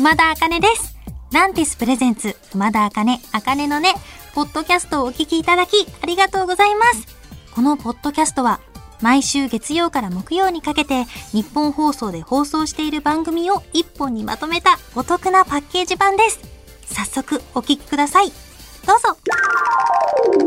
熊田茜です。ランティスプレゼンツ、熊田茜、茜のね、ポッドキャストをお聞きいただき、ありがとうございます。このポッドキャストは、毎週月曜から木曜にかけて、日本放送で放送している番組を一本にまとめたお得なパッケージ版です。早速、お聞きください。どうぞ。こ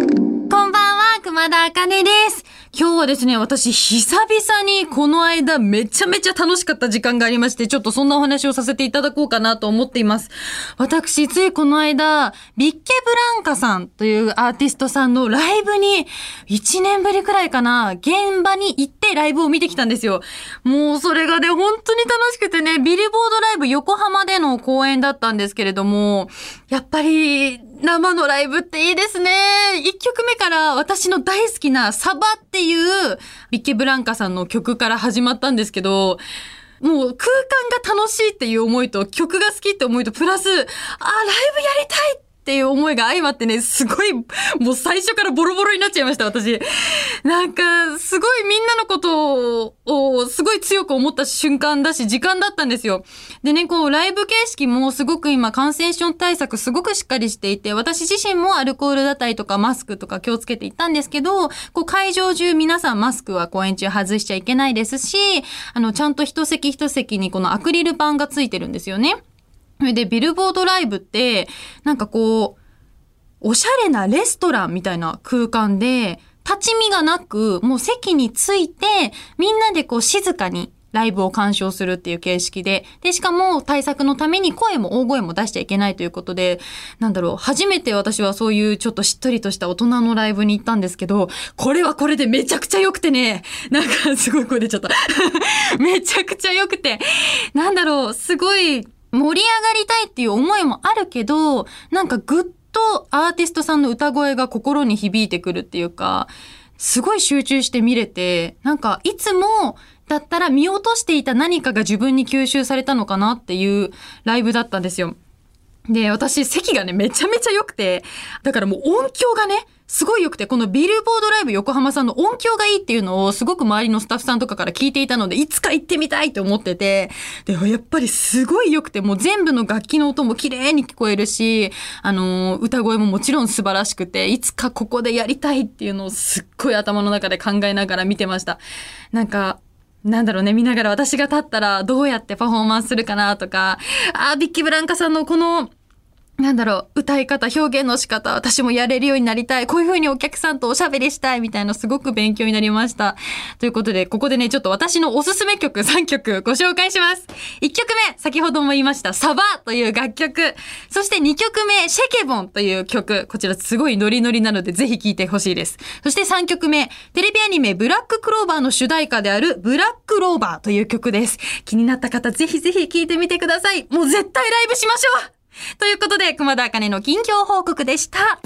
んばんは、熊田茜です。今日はですね、私、久々にこの間めちゃめちゃ楽しかった時間がありまして、ちょっとそんなお話をさせていただこうかなと思っています。私、ついこの間、ビッケブランカさんというアーティストさんのライブに、1年ぶりくらいかな、現場に行ってライブを見てきたんですよ。もうそれがね、本当に楽しくてね、ビルボードライブ横浜での公演だったんですけれども、やっぱり、生のライブっていいですね。一曲目から私の大好きなサバってていうビッケブランカさんの曲から始まったんですけど、もう空間が楽しいっていう思いと曲が好きって思いとプラス、あ、ライブやりたいっっていう思いが相まってね、すごい、もう最初からボロボロになっちゃいました、私。なんか、すごいみんなのことを、すごい強く思った瞬間だし、時間だったんですよ。でね、こう、ライブ形式もすごく今、感染症対策すごくしっかりしていて、私自身もアルコールだったりとか、マスクとか気をつけていったんですけど、こう、会場中皆さんマスクは公演中外しちゃいけないですし、あの、ちゃんと一席一席にこのアクリル板がついてるんですよね。それで、ビルボードライブって、なんかこう、おしゃれなレストランみたいな空間で、立ち見がなく、もう席について、みんなでこう静かにライブを鑑賞するっていう形式で、で、しかも対策のために声も大声も出しちゃいけないということで、なんだろう、初めて私はそういうちょっとしっとりとした大人のライブに行ったんですけど、これはこれでめちゃくちゃ良くてね、なんかすごい声出ちゃった。めちゃくちゃ良くて、なんだろう、すごい盛り上がりたいっていう思いもあるけど、なんかぐっとアーティストさんの歌声が心に響いてくるっていうか、すごい集中して見れて、なんかいつもだったら見落としていた何かが自分に吸収されたのかなっていうライブだったんですよ。で、私席がね、めちゃめちゃ良くて、だからもう音響がね、すごい良くて、このビルボードライブ横浜さんの音響がいいっていうのをすごく周りのスタッフさんとかから聞いていたので、いつか行ってみたいと思ってて、でも、やっぱりすごい良くて、もう全部の楽器の音も綺麗に聞こえるし、あの、歌声ももちろん素晴らしくて、いつかここでやりたいっていうのをすっごい頭の中で考えながら見てました。なんか、なんだろうね、見ながら私が立ったらどうやってパフォーマンスするかなとか、あー、ビッキー・ブランカさんのこの、なんだろう、歌い方、表現の仕方、私もやれるようになりたい。こういう風にお客さんとおしゃべりしたいみたいなすごく勉強になりました。ということで、ここでね、ちょっと私のおすすめ曲3曲ご紹介します。1曲目、先ほども言いました、サバという楽曲。そして2曲目、シェケボンという曲。こちらすごいノリノリなのでぜひ聴いてほしいです。そして3曲目、テレビアニメブラッククローバーの主題歌であるブラックローバーという曲です。気になった方ぜひぜひ聴いてみてください。もう絶対ライブしましょう ということで、熊田茜の近況報告でした。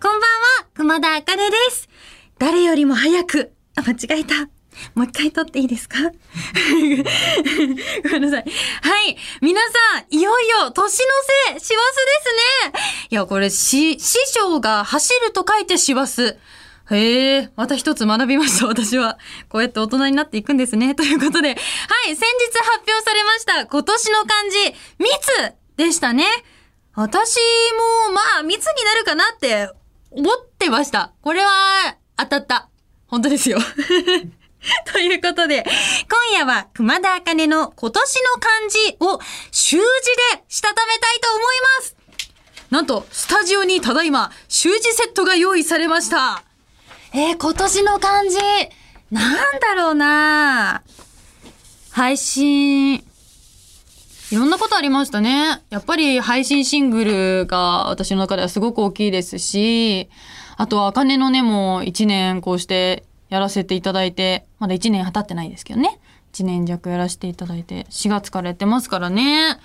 こんばんは、熊田茜です。誰よりも早く、あ、間違えた。もう一回撮っていいですか？ごめんなさい。はい。皆さん、いよいよ、年の瀬、師走ですね。いや、これ、し、師匠が走ると書いて師走。へえ、また一つ学びました、私は。こうやって大人になっていくんですね。ということで、はい、先日発表されました、今年の漢字、密でしたね。私も、まあ、密になるかなって思ってました。これは、当たった。本当ですよ。ということで、今夜は熊田茜の今年の漢字を習字でしたためたいと思います。なんと、スタジオにただいま、習字セットが用意されました。えー、今年の漢字、なんだろうな配信、いろんなことありましたね。やっぱり配信シングルが私の中ではすごく大きいですし、あとは、あかねのねも1年こうしてやらせていただいて、まだ1年経ってないですけどね。1年弱やらせていただいて、4月からやってますからね。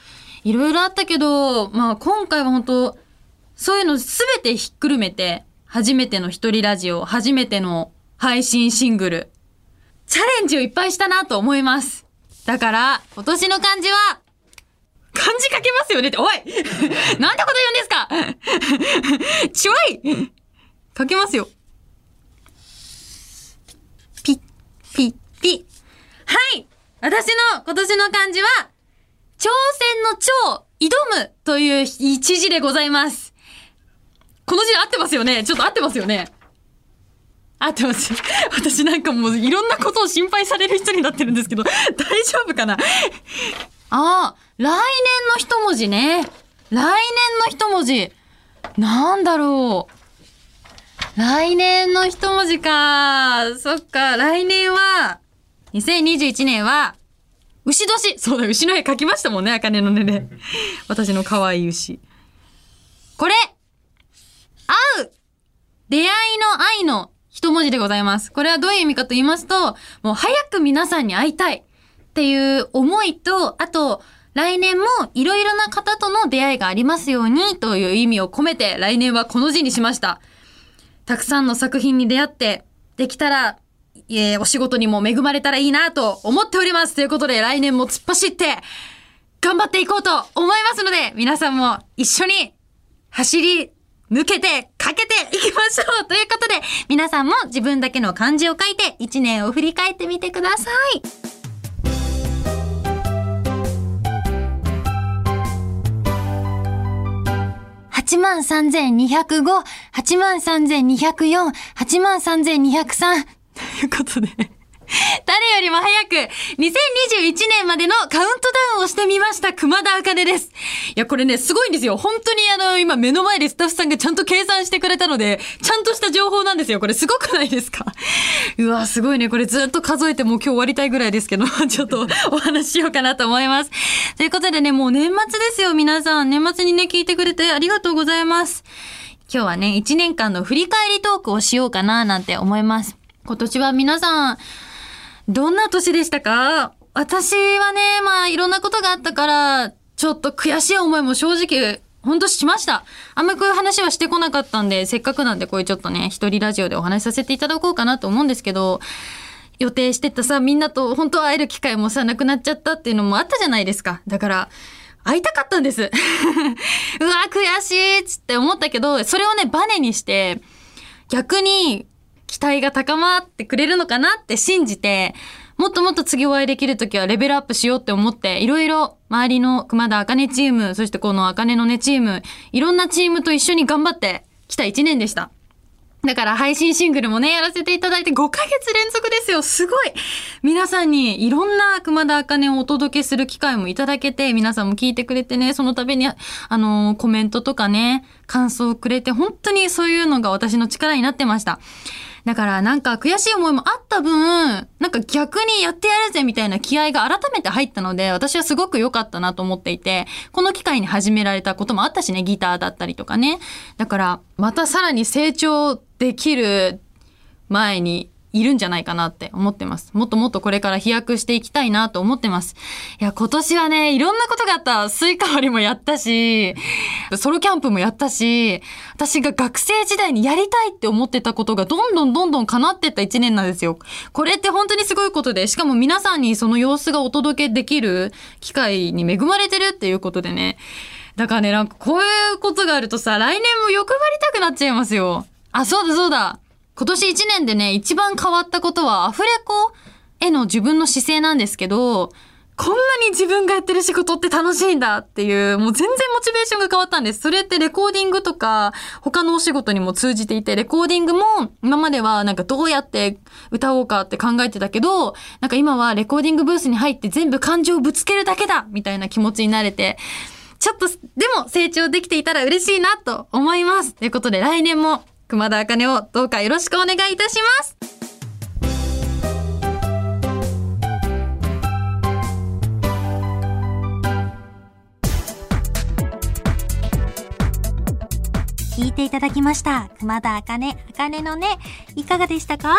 いろいろあったけど、まあ今回は本当そういうのすべてひっくるめて、初めての一人ラジオ、初めての配信シングル、チャレンジをいっぱいしたなと思います。だから、今年の漢字は、漢字書けますよねって、おい なんてこと言うんですか ちょい書けますよ。ぴ、ピッピッ。はい私の今年の漢字は、挑戦の挑、挑むという一字でございます。この字合ってますよねちょっと合ってますよね合ってます。私なんかもういろんなことを心配される人になってるんですけど、大丈夫かな？ああ、来年の一文字ね。来年の一文字。なんだろう。来年の一文字か。そっか、来年は、2021年は、牛年そうだ、牛の絵描きましたもんね、茜の音で。私の可愛い牛。これ会う出会いの愛の一文字でございます。これはどういう意味かと言いますと、もう早く皆さんに会いたいっていう思いと、あと、来年もいろいろな方との出会いがありますようにという意味を込めて来年はこの字にしました。たくさんの作品に出会って、できたら、えーお仕事にも恵まれたらいいなと思っております。ということで来年も突っ走って、頑張っていこうと思いますので、皆さんも一緒に走り抜けて、かけていきましょうということで、皆さんも自分だけの漢字を書いて、一年を振り返ってみてください。8万3205、8万3204、8万3203。ということで、誰よりも早く、2021年までのカウントダウンをしてみました、熊田茜です。いや、これね、すごいんですよ。本当にあの、今目の前でスタッフさんがちゃんと計算してくれたので、ちゃんとした情報なんですよ。これすごくないですか？うわ、すごいね。これずっと数えてもう今日終わりたいぐらいですけど、ちょっとお話しようかなと思います。ということでね、もう年末ですよ、皆さん。年末にね、聞いてくれてありがとうございます。今日はね、1年間の振り返りトークをしようかななんて思います。今年は皆さん、どんな年でしたか？私はね、まあいろんなことがあったから、ちょっと悔しい思いも正直、ほんとしました。あんまこういう話はしてこなかったんで、せっかくなんでこういうちょっとね、一人ラジオでお話しさせていただこうかなと思うんですけど、予定してたさ、みんなと本当会える機会もさ、なくなっちゃったっていうのもあったじゃないですか。だから、会いたかったんです。うわ、悔しいっつって思ったけど、それをね、バネにして、逆に期待が高まってくれるのかなって信じて、もっともっと次お会いできるときはレベルアップしようって思って、いろいろ周りの熊田茜チーム、そしてこの茜のねチーム、いろんなチームと一緒に頑張ってきた1年でした。だから配信シングルもね、やらせていただいて5ヶ月連続ですよ。すごい皆さんにいろんな熊田茜をお届けする機会もいただけて、皆さんも聞いてくれてね、その度に、あのーコメントとかね、感想をくれて、本当にそういうのが私の力になってました。だからなんか悔しい思いもあった分、なんか逆にやってやるぜみたいな気合が改めて入ったので、私はすごく良かったなと思っていて、この機会に始められたこともあったしね、ギターだったりとかね。だから、またさらに成長できる前にいるんじゃないかなって思ってます。もっともっとこれから飛躍していきたいなと思ってます。いや、今年はね、いろんなことがあった。スイカ割りもやったし、ソロキャンプもやったし、私が学生時代にやりたいって思ってたことがどんどんどんどん叶ってった一年なんですよ。これって本当にすごいことで、しかも皆さんにその様子がお届けできる機会に恵まれてるっていうことでね。だからね、なんかこういうことがあるとさ、来年も欲張りたくなっちゃいますよ。あ、そうだそうだ。今年1年でね、一番変わったことはアフレコへの自分の姿勢なんですけど、こんなに自分がやってる仕事って楽しいんだっていう、もう全然モチベーションが変わったんです。それってレコーディングとか、他のお仕事にも通じていて、レコーディングも今まではなんかどうやって歌おうかって考えてたけど、なんか今はレコーディングブースに入って全部感情をぶつけるだけだみたいな気持ちになれて、ちょっと、でも成長できていたら嬉しいなと思います。ということで来年も熊田茜をどうかよろしくお願いいたします。聞いていただきました。熊田茜、茜のね、いかがでしたか？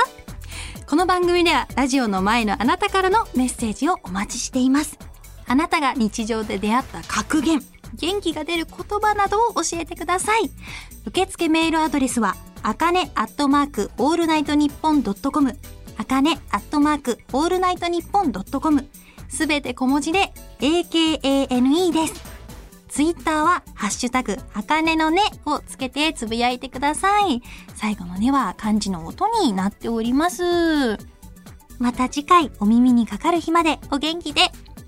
この番組ではラジオの前のあなたからのメッセージをお待ちしています。あなたが日常で出会った格言、元気が出る言葉などを教えてください。受付メールアドレスは、あかねアットマークオールナイトニッポンドットコム、あかねアットマークオールナイトニッポンドットコム、すべて小文字で AKANE です。ツイッターは、ハッシュタグ、あかねのねをつけてつぶやいてください。最後のねは漢字の音になっております。また次回お耳にかかる日までお元気で、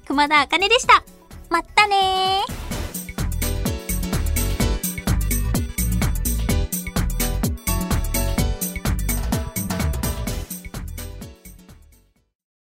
熊田あかねでした。まったねー。